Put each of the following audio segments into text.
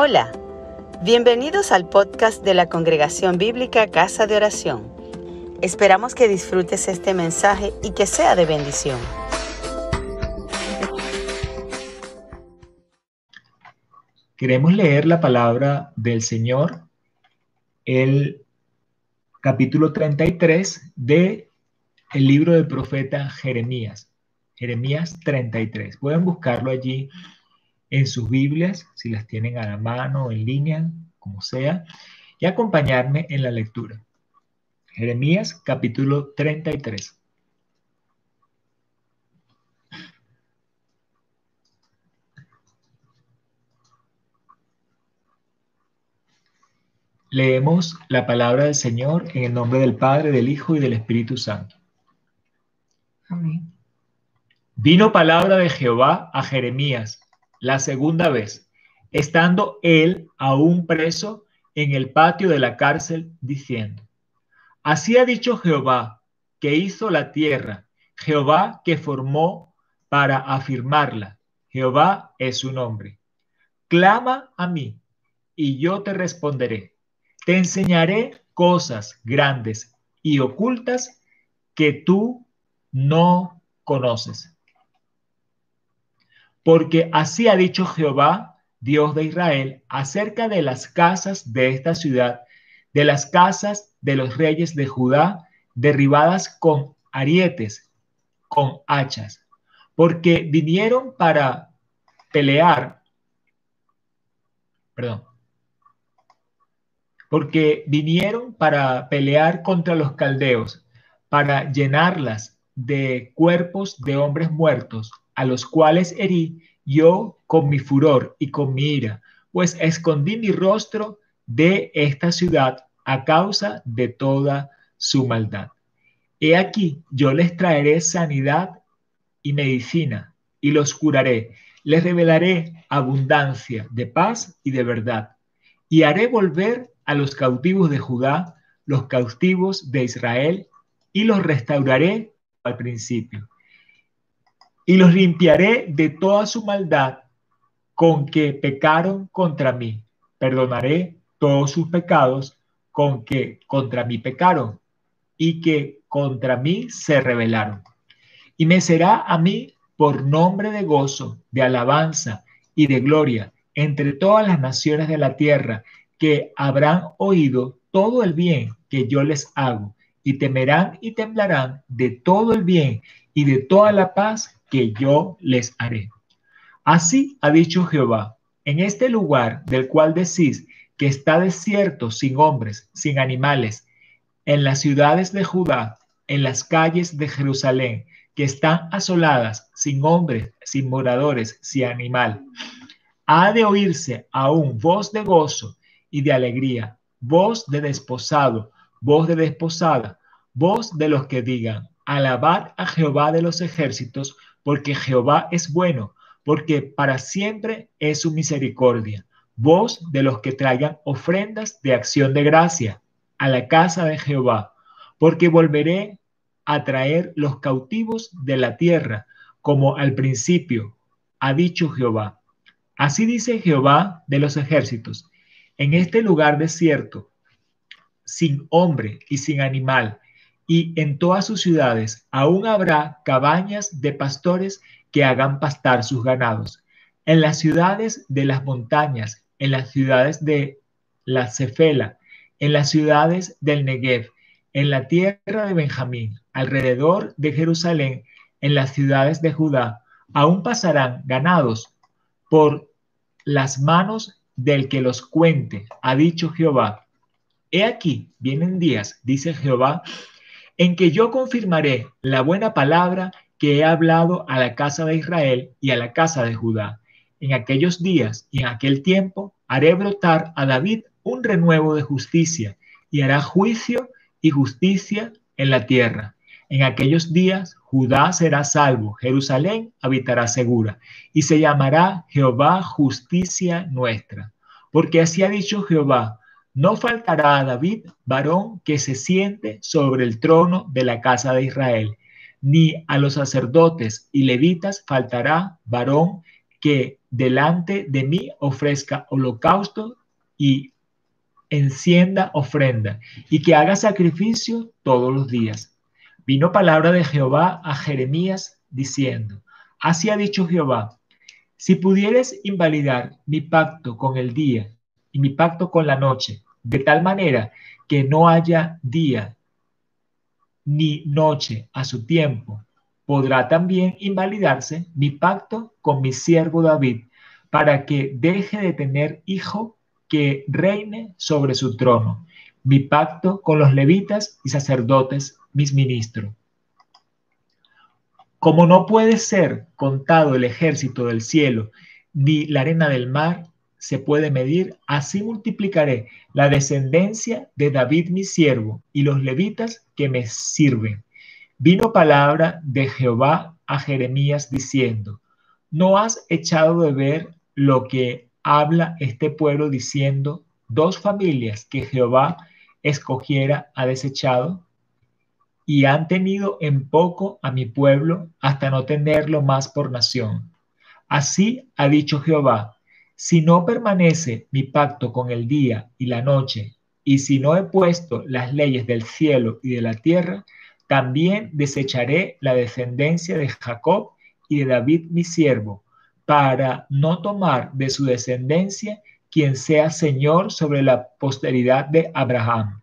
Hola, bienvenidos al podcast de la Congregación Bíblica Casa de Oración. Esperamos que disfrutes este mensaje y que sea de bendición. Queremos leer la palabra del Señor, el capítulo 33 de el libro del profeta Jeremías. Jeremías 33. Pueden buscarlo allí en sus Biblias, si las tienen a la mano, en línea, como sea, y acompañarme en la lectura. Jeremías capítulo 33. Leemos la palabra del Señor en el nombre del Padre, del Hijo y del Espíritu Santo. Amén. Vino palabra de Jehová a Jeremías la segunda vez, estando él aún preso en el patio de la cárcel, diciendo, Así ha dicho Jehová, que hizo la tierra, Jehová que formó para afirmarla, Jehová es su nombre. Clama a mí, y yo te responderé. Te enseñaré cosas grandes y ocultas que tú no conoces porque así ha dicho Jehová, Dios de Israel, acerca de las casas de esta ciudad, de las casas de los reyes de Judá, derribadas con arietes, con hachas, porque vinieron para pelear, perdón, porque vinieron para pelear contra los caldeos, para llenarlas de cuerpos de hombres muertos, a los cuales herí yo con mi furor y con mi ira, pues escondí mi rostro de esta ciudad a causa de toda su maldad. He aquí, yo les traeré sanidad y medicina, y los curaré. Les revelaré abundancia de paz y de verdad. Y haré volver a los cautivos de Judá, los cautivos de Israel, y los restauraré al principio y los limpiaré de toda su maldad con que pecaron contra mí. Perdonaré todos sus pecados con que contra mí pecaron y que contra mí se rebelaron. Y me será a mí por nombre de gozo, de alabanza y de gloria entre todas las naciones de la tierra que habrán oído todo el bien que yo les hago y temerán y temblarán de todo el bien y de toda la paz que yo les haré. Así ha dicho Jehová, en este lugar del cual decís que está desierto sin hombres, sin animales, en las ciudades de Judá, en las calles de Jerusalén, que están asoladas, sin hombres, sin moradores, sin animal. Ha de oírse aún voz de gozo y de alegría, voz de desposado, voz de desposada, voz de los que digan, alabad a Jehová de los ejércitos, porque Jehová es bueno, porque para siempre es su misericordia. Vos de los que traigan ofrendas de acción de gracia a la casa de Jehová, porque volveré a traer los cautivos de la tierra, como al principio, ha dicho Jehová. Así dice Jehová de los ejércitos, en este lugar desierto, sin hombre y sin animal, y en todas sus ciudades aún habrá cabañas de pastores que hagan pastar sus ganados. En las ciudades de las montañas, en las ciudades de la Cefela, en las ciudades del Negev, en la tierra de Benjamín, alrededor de Jerusalén, en las ciudades de Judá, aún pasarán ganados por las manos del que los cuente, ha dicho Jehová. He aquí, vienen días, dice Jehová, en que yo confirmaré la buena palabra que he hablado a la casa de Israel y a la casa de Judá. En aquellos días y en aquel tiempo haré brotar a David un renuevo de justicia y hará juicio y justicia en la tierra. En aquellos días Judá será salvo, Jerusalén habitará segura y se llamará Jehová justicia nuestra. Porque así ha dicho Jehová, no faltará a David varón que se siente sobre el trono de la casa de Israel, ni a los sacerdotes y levitas faltará varón que delante de mí ofrezca holocausto y encienda ofrenda, y que haga sacrificio todos los días. Vino palabra de Jehová a Jeremías diciendo, así ha dicho Jehová, si pudieres invalidar mi pacto con el día y mi pacto con la noche, de tal manera que no haya día ni noche a su tiempo, podrá también invalidarse mi pacto con mi siervo David, para que deje de tener hijo que reine sobre su trono, mi pacto con los levitas y sacerdotes, mis ministros. Como no puede ser contado el ejército del cielo, ni la arena del mar se puede medir, así multiplicaré la descendencia de David mi siervo y los levitas que me sirven. Vino palabra de Jehová a Jeremías diciendo, ¿no has echado de ver lo que habla este pueblo diciendo, dos familias que Jehová escogiera ha desechado? Y han tenido en poco a mi pueblo hasta no tenerlo más por nación. Así ha dicho Jehová, si no permanece mi pacto con el día y la noche, y si no he puesto las leyes del cielo y de la tierra, también desecharé la descendencia de Jacob y de David mi siervo, para no tomar de su descendencia quien sea Señor sobre la posteridad de Abraham,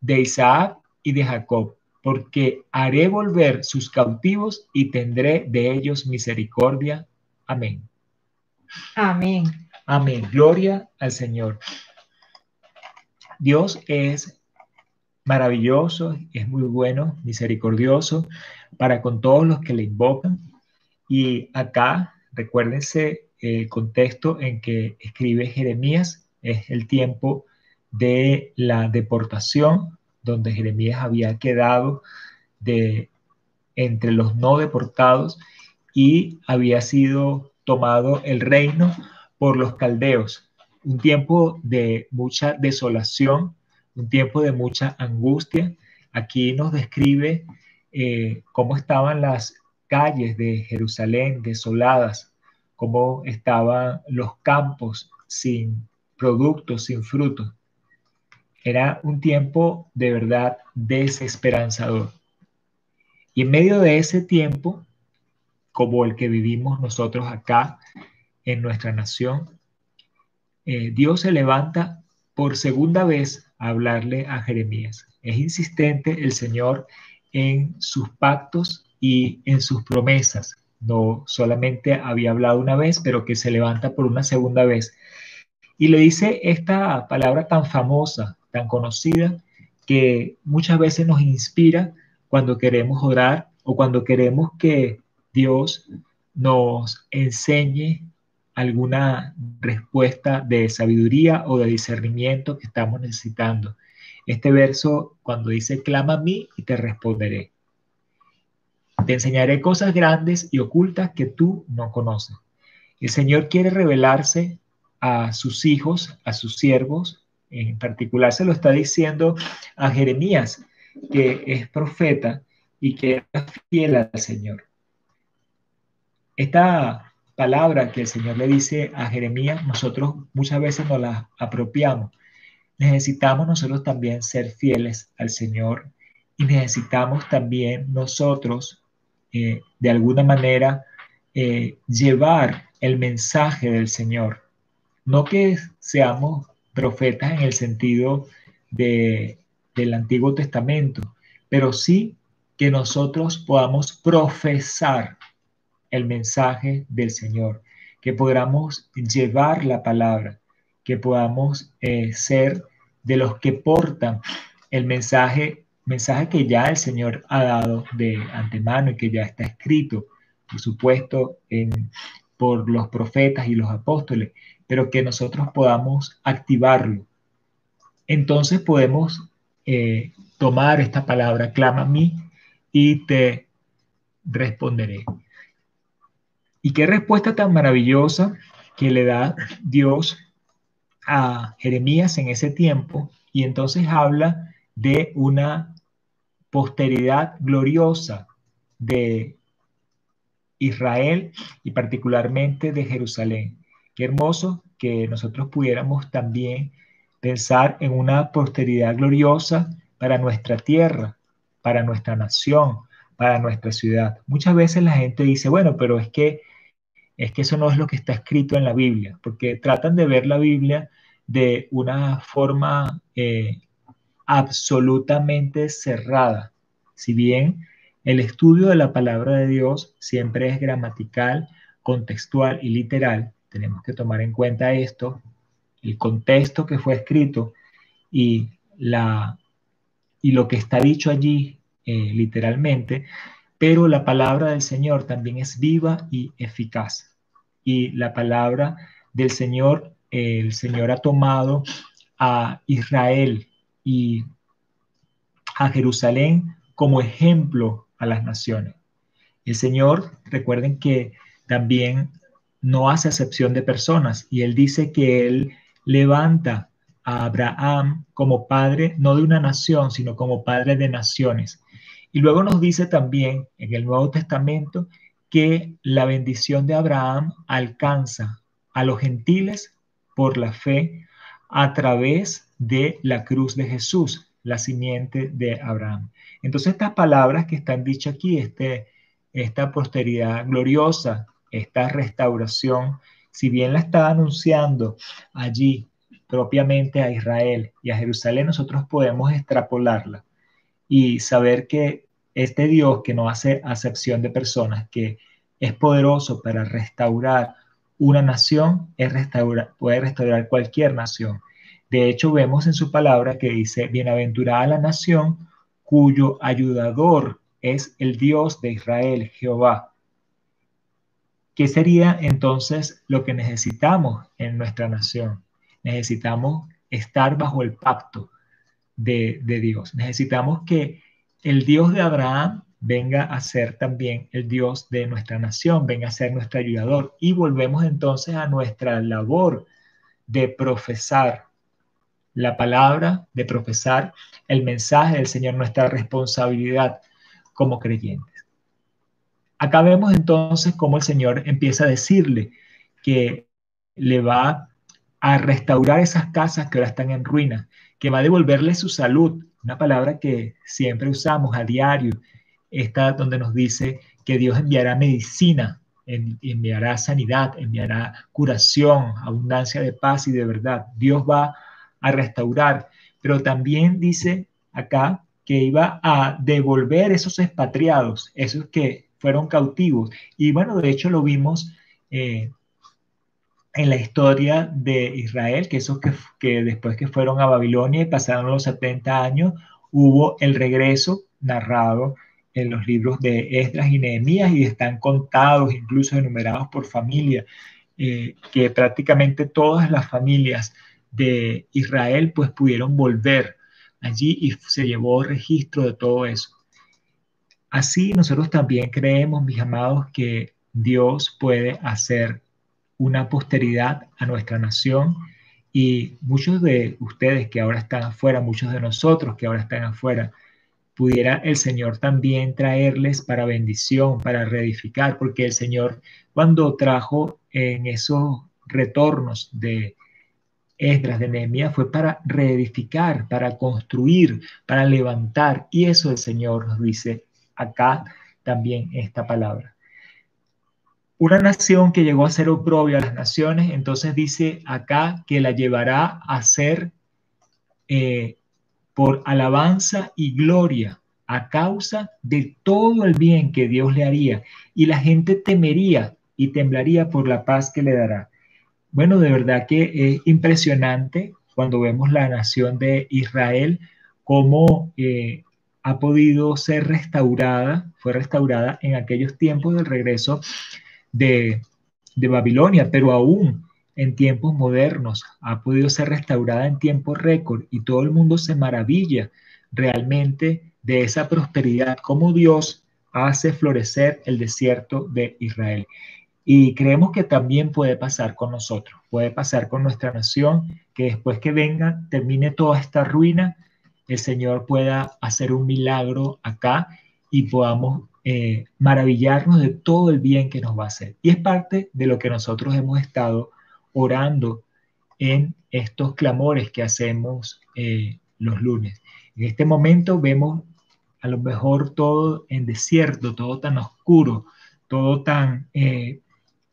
de Isaac y de Jacob, porque haré volver sus cautivos y tendré de ellos misericordia. Amén. Amén. Amén. Gloria al Señor. Dios es maravilloso, es muy bueno, misericordioso para con todos los que le invocan. Y acá, recuérdense el contexto en que escribe Jeremías, es el tiempo de la deportación, donde Jeremías había quedado de entre los no deportados y había sido tomado el reino por los caldeos, un tiempo de mucha desolación, un tiempo de mucha angustia. Aquí nos describe eh, cómo estaban las calles de Jerusalén desoladas, cómo estaban los campos sin productos, sin frutos. Era un tiempo de verdad desesperanzador. Y en medio de ese tiempo, como el que vivimos nosotros acá, en nuestra nación, eh, Dios se levanta por segunda vez a hablarle a Jeremías. Es insistente el Señor en sus pactos y en sus promesas. No solamente había hablado una vez, pero que se levanta por una segunda vez. Y le dice esta palabra tan famosa, tan conocida, que muchas veces nos inspira cuando queremos orar o cuando queremos que Dios nos enseñe alguna respuesta de sabiduría o de discernimiento que estamos necesitando. Este verso, cuando dice, clama a mí y te responderé. Te enseñaré cosas grandes y ocultas que tú no conoces. El Señor quiere revelarse a sus hijos, a sus siervos. En particular se lo está diciendo a Jeremías, que es profeta y que es fiel al Señor. Esta palabra que el Señor le dice a Jeremías, nosotros muchas veces nos la apropiamos. Necesitamos nosotros también ser fieles al Señor y necesitamos también nosotros, eh, de alguna manera, eh, llevar el mensaje del Señor. No que seamos profetas en el sentido de, del Antiguo Testamento, pero sí que nosotros podamos profesar el mensaje del Señor, que podamos llevar la palabra, que podamos eh, ser de los que portan el mensaje, mensaje que ya el Señor ha dado de antemano y que ya está escrito, por supuesto, por los profetas y los apóstoles, pero que nosotros podamos activarlo. Entonces podemos eh, tomar esta palabra, clama a mí y te responderé. Y qué respuesta tan maravillosa que le da Dios a Jeremías en ese tiempo. Y entonces habla de una posteridad gloriosa de Israel y particularmente de Jerusalén. Qué hermoso que nosotros pudiéramos también pensar en una posteridad gloriosa para nuestra tierra, para nuestra nación, para nuestra ciudad. Muchas veces la gente dice, bueno, pero es que es que eso no es lo que está escrito en la Biblia, porque tratan de ver la Biblia de una forma eh, absolutamente cerrada. Si bien el estudio de la palabra de Dios siempre es gramatical, contextual y literal, tenemos que tomar en cuenta esto, el contexto que fue escrito y, la, y lo que está dicho allí eh, literalmente, pero la palabra del Señor también es viva y eficaz. Y la palabra del Señor, el Señor ha tomado a Israel y a Jerusalén como ejemplo a las naciones. El Señor, recuerden que también no hace acepción de personas y Él dice que Él levanta a Abraham como padre, no de una nación, sino como padre de naciones. Y luego nos dice también en el Nuevo Testamento que la bendición de Abraham alcanza a los gentiles por la fe a través de la cruz de Jesús, la simiente de Abraham. Entonces estas palabras que están dichas aquí, este, esta posteridad gloriosa, esta restauración, si bien la está anunciando allí propiamente a Israel y a Jerusalén, nosotros podemos extrapolarla y saber que este Dios que no hace acepción de personas, que es poderoso para restaurar una nación, es puede restaurar cualquier nación. De hecho, vemos en su palabra que dice, bienaventurada la nación cuyo ayudador es el Dios de Israel, Jehová. ¿Qué sería entonces lo que necesitamos en nuestra nación? Necesitamos estar bajo el pacto de, Dios. Necesitamos que el Dios de Abraham venga a ser también el Dios de nuestra nación, venga a ser nuestro ayudador. Y volvemos entonces a nuestra labor de profesar la palabra, de profesar el mensaje del Señor, nuestra responsabilidad como creyentes. Acá vemos entonces cómo el Señor empieza a decirle que le va a restaurar esas casas que ahora están en ruina, que va a devolverle su salud, una palabra que siempre usamos a diario, está donde nos dice que Dios enviará medicina, enviará sanidad, enviará curación, abundancia de paz y de verdad. Dios va a restaurar, pero también dice acá que iba a devolver esos expatriados, esos que fueron cautivos. Y bueno, de hecho lo vimos eh, en la historia de Israel, que esos que, que después que fueron a Babilonia y pasaron los 70 años, hubo el regreso narrado en los libros de Esdras y Nehemías y están contados, incluso enumerados por familia, eh, que prácticamente todas las familias de Israel pues pudieron volver allí y se llevó registro de todo eso. Así nosotros también creemos, mis amados, que Dios puede hacer una posteridad a nuestra nación y muchos de ustedes que ahora están afuera, muchos de nosotros que ahora están afuera, pudiera el Señor también traerles para bendición, para reedificar, porque el Señor cuando trajo en esos retornos de Esdras de Nehemías fue para reedificar, para construir, para levantar. Y eso el Señor nos dice acá también esta palabra. Una nación que llegó a ser oprobia a las naciones, entonces dice acá que la llevará a ser eh, por alabanza y gloria a causa de todo el bien que Dios le haría. Y la gente temería y temblaría por la paz que le dará. Bueno, de verdad que es impresionante cuando vemos la nación de Israel, cómo eh, ha podido ser restaurada, fue restaurada en aquellos tiempos del regreso de, de Babilonia, pero aún en tiempos modernos ha podido ser restaurada en tiempo récord y todo el mundo se maravilla realmente de esa prosperidad, cómo Dios hace florecer el desierto de Israel. Y creemos que también puede pasar con nosotros, puede pasar con nuestra nación, que después que venga, termine toda esta ruina, el Señor pueda hacer un milagro acá y podamos eh, maravillarnos de todo el bien que nos va a hacer. Y es parte de lo que nosotros hemos estado orando en estos clamores que hacemos eh, los lunes. En este momento vemos a lo mejor todo en desierto, todo tan oscuro, todo tan eh,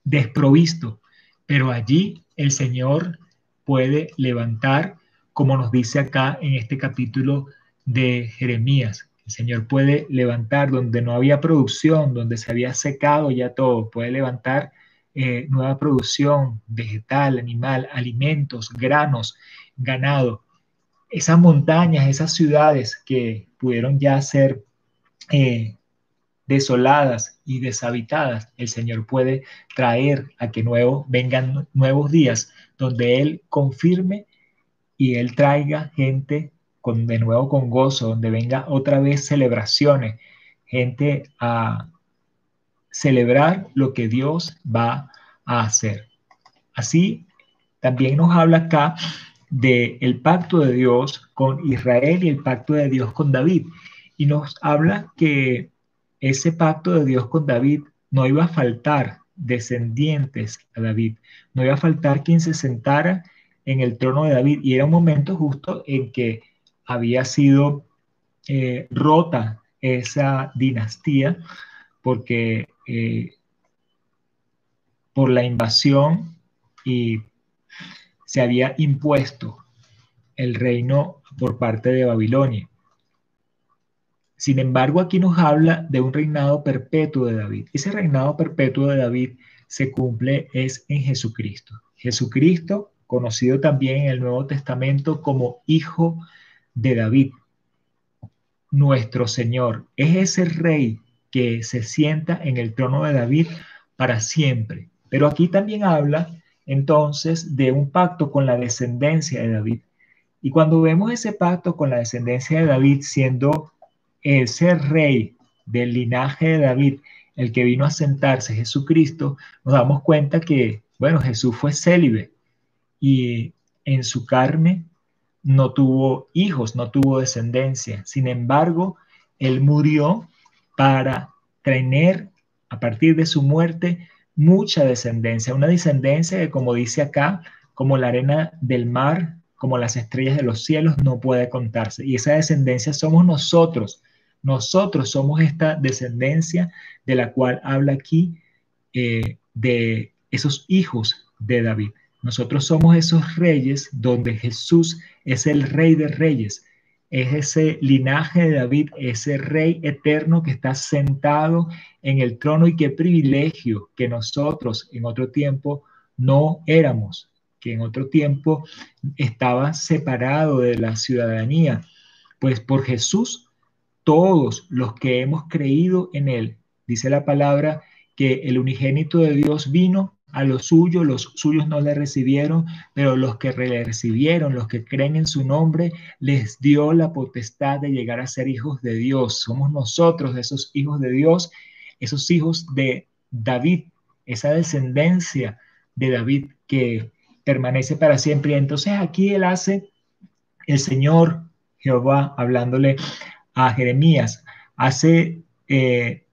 desprovisto, pero allí el Señor puede levantar, como nos dice acá en este capítulo de Jeremías. El Señor puede levantar donde no había producción, donde se había secado ya todo, puede levantar eh, nueva producción vegetal, animal, alimentos, granos, ganado. Esas montañas, esas ciudades que pudieron ya ser eh, desoladas y deshabitadas, el Señor puede traer a que nuevo, vengan nuevos días donde Él confirme y Él traiga gente con, de nuevo con gozo, donde venga otra vez celebraciones, gente a celebrar lo que Dios va a hacer. Así, también nos habla acá del el pacto de Dios con Israel y el pacto de Dios con David. Y nos habla que ese pacto de Dios con David no iba a faltar descendientes a David, no iba a faltar quien se sentara en el trono de David. Y era un momento justo en que había sido eh, rota esa dinastía porque eh, por la invasión y se había impuesto el reino por parte de Babilonia. Sin embargo, aquí nos habla de un reinado perpetuo de David. Ese reinado perpetuo de David se cumple es en Jesucristo. Jesucristo, conocido también en el Nuevo Testamento como Hijo de David, nuestro Señor. Es ese rey que se sienta en el trono de David para siempre. Pero aquí también habla entonces de un pacto con la descendencia de David. Y cuando vemos ese pacto con la descendencia de David siendo ese rey del linaje de David, el que vino a sentarse, Jesucristo, nos damos cuenta que, bueno, Jesús fue célibe y en su carne no tuvo hijos, no tuvo descendencia. Sin embargo, él murió para tener a partir de su muerte mucha descendencia, una descendencia que como dice acá, como la arena del mar, como las estrellas de los cielos, no puede contarse. Y esa descendencia somos nosotros. Nosotros somos esta descendencia de la cual habla aquí eh, de esos hijos de David. Nosotros somos esos reyes donde Jesús es el rey de reyes. Es ese linaje de David, ese rey eterno que está sentado en el trono y qué privilegio que nosotros en otro tiempo no éramos, que en otro tiempo estaba separado de la ciudadanía. Pues por Jesús, todos los que hemos creído en Él, dice la palabra, que el unigénito de Dios vino a los suyos, los suyos no le recibieron, pero los que le recibieron, los que creen en su nombre, les dio la potestad de llegar a ser hijos de Dios. Somos nosotros esos hijos de Dios, esos hijos de David, esa descendencia de David que permanece para siempre. Y entonces aquí él hace, el Señor Jehová, hablándole a Jeremías, hace eh,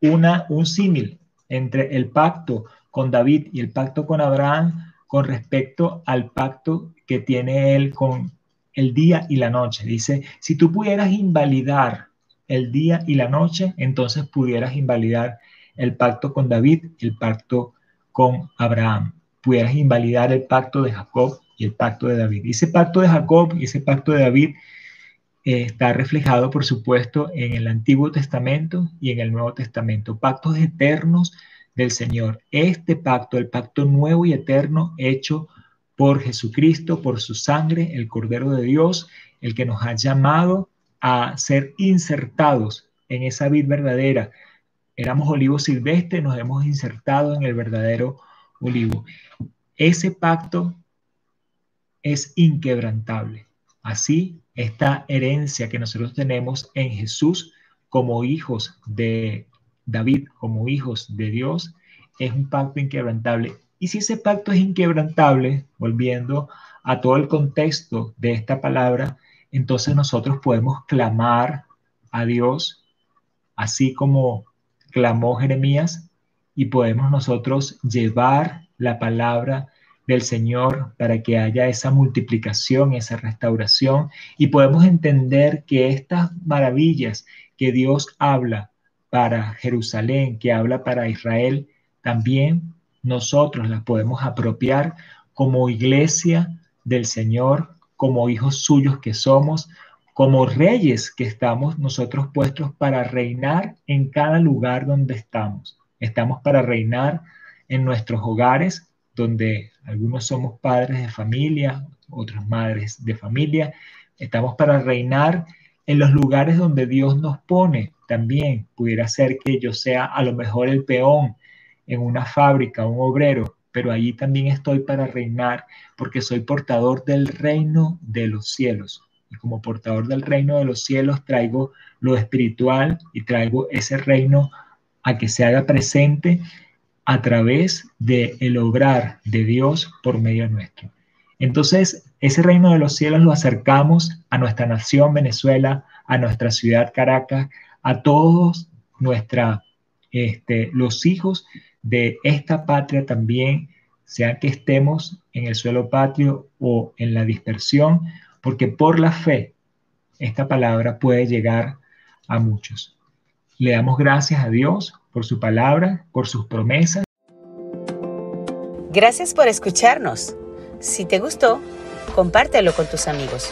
una, un símil entre el pacto con David y el pacto con Abraham con respecto al pacto que tiene él con el día y la noche. Dice, si tú pudieras invalidar el día y la noche, entonces pudieras invalidar el pacto con David el pacto con Abraham. Pudieras invalidar el pacto de Jacob y el pacto de David. ese pacto de Jacob y ese pacto de David eh, está reflejado, por supuesto, en el Antiguo Testamento y en el Nuevo Testamento. Pactos eternos del Señor. Este pacto, el pacto nuevo y eterno hecho por Jesucristo, por su sangre, el Cordero de Dios, el que nos ha llamado a ser insertados en esa vid verdadera. Éramos olivos silvestres, nos hemos insertado en el verdadero olivo. Ese pacto es inquebrantable. Así, esta herencia que nosotros tenemos en Jesús como hijos de David como hijos de Dios es un pacto inquebrantable. Y si ese pacto es inquebrantable, volviendo a todo el contexto de esta palabra, entonces nosotros podemos clamar a Dios, así como clamó Jeremías y podemos nosotros llevar la palabra del Señor para que haya esa multiplicación, esa restauración y podemos entender que estas maravillas que Dios habla para Jerusalén, que habla para Israel, también nosotros las podemos apropiar como iglesia del Señor, como hijos suyos que somos, como reyes que estamos nosotros puestos para reinar en cada lugar donde estamos. Estamos para reinar en nuestros hogares, donde algunos somos padres de familia, otras madres de familia. Estamos para reinar en los lugares donde Dios nos pone. También pudiera ser que yo sea a lo mejor el peón en una fábrica, un obrero, pero allí también estoy para reinar porque soy portador del reino de los cielos. Y como portador del reino de los cielos traigo lo espiritual y traigo ese reino a que se haga presente a través del el obrar de Dios por medio nuestro. Entonces, ese reino de los cielos lo acercamos a nuestra nación Venezuela, a nuestra ciudad Caracas, a todos nuestra, este, los hijos de esta patria también, sea que estemos en el suelo patrio o en la dispersión, porque por la fe esta palabra puede llegar a muchos. Le damos gracias a Dios por su palabra, por sus promesas. Gracias por escucharnos. Si te gustó, compártelo con tus amigos.